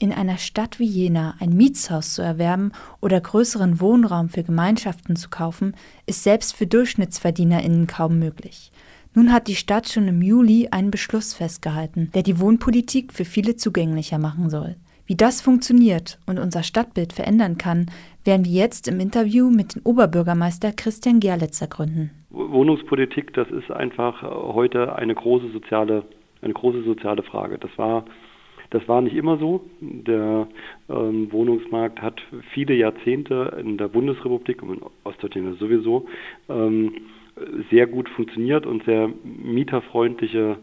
In einer Stadt wie Jena ein Mietshaus zu erwerben oder größeren Wohnraum für Gemeinschaften zu kaufen, ist selbst für DurchschnittsverdienerInnen kaum möglich. Nun hat die Stadt schon im Juli einen Beschluss festgehalten, der die Wohnpolitik für viele zugänglicher machen soll. Wie das funktioniert und unser Stadtbild verändern kann, werden wir jetzt im Interview mit dem Oberbürgermeister Christian Gerlitz ergründen. Wohnungspolitik, das ist einfach heute eine große soziale, eine große soziale Frage. Das war, das war nicht immer so. Der ähm, Wohnungsmarkt hat viele Jahrzehnte in der Bundesrepublik und in Ostdeutschland sowieso ähm, sehr gut funktioniert und sehr mieterfreundliche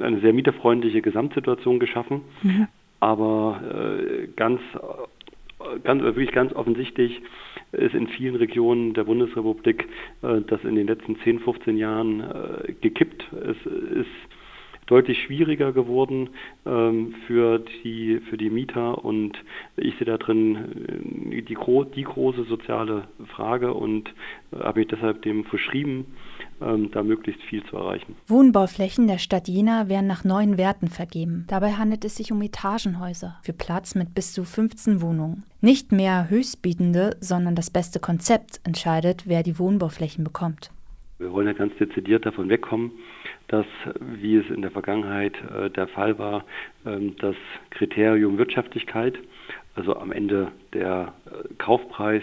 eine sehr mieterfreundliche Gesamtsituation geschaffen. Mhm. Aber äh, ganz, ganz, wirklich ganz offensichtlich ist in vielen Regionen der Bundesrepublik äh, das in den letzten 10, 15 Jahren äh, gekippt. Es ist deutlich schwieriger geworden ähm, für, die, für die Mieter und ich sehe da drin äh, die, die große soziale Frage und äh, habe mich deshalb dem verschrieben, ähm, da möglichst viel zu erreichen. Wohnbauflächen der Stadt Jena werden nach neuen Werten vergeben. Dabei handelt es sich um Etagenhäuser für Platz mit bis zu 15 Wohnungen. Nicht mehr Höchstbietende, sondern das beste Konzept entscheidet, wer die Wohnbauflächen bekommt. Wir wollen ja ganz dezidiert davon wegkommen, dass, wie es in der Vergangenheit äh, der Fall war, ähm, das Kriterium Wirtschaftlichkeit, also am Ende der äh, Kaufpreis,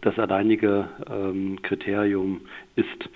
das alleinige ähm, Kriterium ist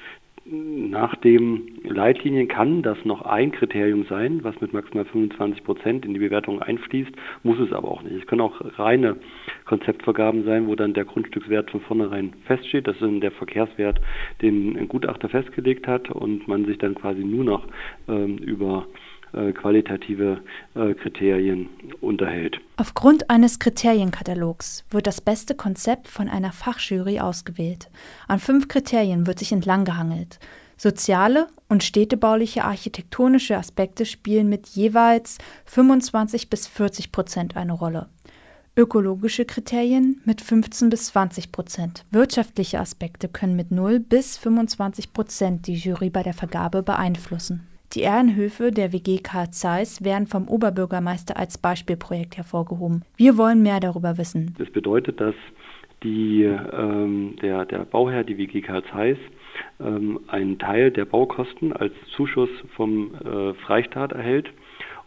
nach dem Leitlinien kann das noch ein Kriterium sein, was mit maximal 25 Prozent in die Bewertung einfließt, muss es aber auch nicht. Es können auch reine Konzeptvergaben sein, wo dann der Grundstückswert von vornherein feststeht. Das ist der Verkehrswert, den ein Gutachter festgelegt hat und man sich dann quasi nur noch ähm, über äh, qualitative äh, Kriterien unterhält. Aufgrund eines Kriterienkatalogs wird das beste Konzept von einer Fachjury ausgewählt. An fünf Kriterien wird sich entlang gehangelt. Soziale und städtebauliche architektonische Aspekte spielen mit jeweils 25 bis 40 Prozent eine Rolle. Ökologische Kriterien mit 15 bis 20 Prozent. Wirtschaftliche Aspekte können mit 0 bis 25 Prozent die Jury bei der Vergabe beeinflussen. Die Ehrenhöfe der WG Karl Zeiss werden vom Oberbürgermeister als Beispielprojekt hervorgehoben. Wir wollen mehr darüber wissen. Das bedeutet, dass die, ähm, der, der Bauherr, die WG Karl Zeiss, ähm, einen Teil der Baukosten als Zuschuss vom äh, Freistaat erhält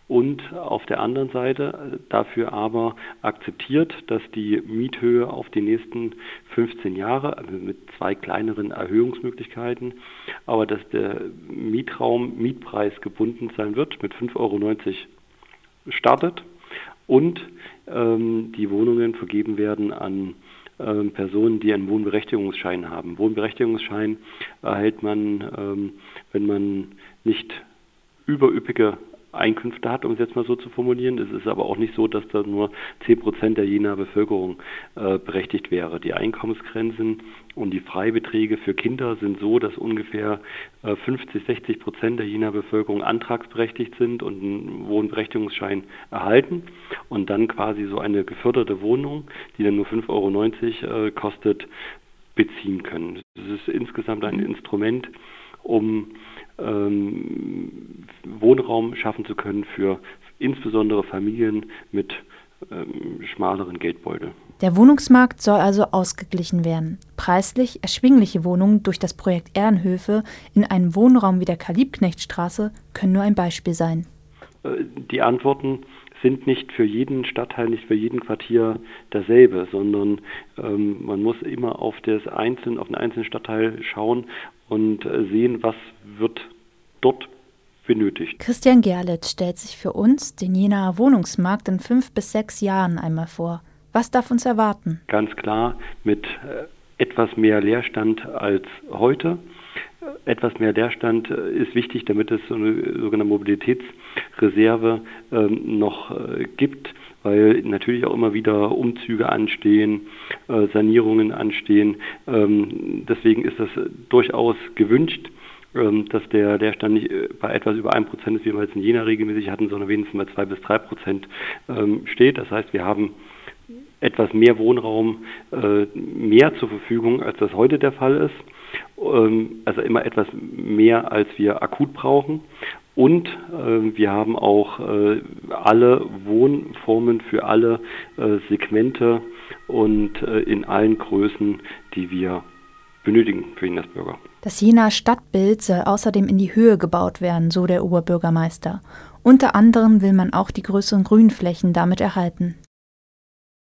und auf der anderen Seite dafür aber akzeptiert, dass die Miethöhe auf die nächsten 15 Jahre, also mit zwei kleineren Erhöhungsmöglichkeiten, aber dass der Mietraum Mietpreis gebunden sein wird, mit 5,90 Euro startet und ähm, die Wohnungen vergeben werden an Personen, die einen Wohnberechtigungsschein haben. Wohnberechtigungsschein erhält man, ähm, wenn man nicht überüppige Einkünfte hat, um es jetzt mal so zu formulieren. Es ist aber auch nicht so, dass da nur 10 Prozent der Jenaer Bevölkerung äh, berechtigt wäre. Die Einkommensgrenzen und die Freibeträge für Kinder sind so, dass ungefähr äh, 50, 60 Prozent der Jenaer Bevölkerung antragsberechtigt sind und einen Wohnberechtigungsschein erhalten und dann quasi so eine geförderte Wohnung, die dann nur 5,90 Euro äh, kostet, beziehen können. Das ist insgesamt ein Instrument, um ähm, Wohnraum schaffen zu können für insbesondere Familien mit ähm, schmaleren Geldbeutel. Der Wohnungsmarkt soll also ausgeglichen werden. Preislich erschwingliche Wohnungen durch das Projekt Ehrenhöfe in einem Wohnraum wie der Karl-Liebknecht-Straße können nur ein Beispiel sein. Äh, die Antworten sind nicht für jeden Stadtteil, nicht für jeden Quartier dasselbe, sondern ähm, man muss immer auf, das einzelne, auf den einzelnen Stadtteil schauen und äh, sehen, was wird dort benötigt. Christian Gerlitz stellt sich für uns den Jenaer Wohnungsmarkt in fünf bis sechs Jahren einmal vor. Was darf uns erwarten? Ganz klar mit äh, etwas mehr Leerstand als heute. Etwas mehr Leerstand äh, ist wichtig, damit es so eine sogenannte Mobilitätsreserve ähm, noch äh, gibt, weil natürlich auch immer wieder Umzüge anstehen, äh, Sanierungen anstehen. Ähm, deswegen ist das durchaus gewünscht ähm, dass der Leerstand nicht äh, bei etwas über 1% ist, wie wir jetzt in Jena regelmäßig hatten, sondern wenigstens bei 2 bis 3 Prozent ähm, steht. Das heißt, wir haben etwas mehr Wohnraum äh, mehr zur Verfügung, als das heute der Fall ist. Ähm, also immer etwas mehr, als wir akut brauchen. Und äh, wir haben auch äh, alle Wohnformen für alle äh, Segmente und äh, in allen Größen, die wir benötigen für Jenas Bürger. Das Jenaer Stadtbild soll außerdem in die Höhe gebaut werden, so der Oberbürgermeister. Unter anderem will man auch die größeren Grünflächen damit erhalten.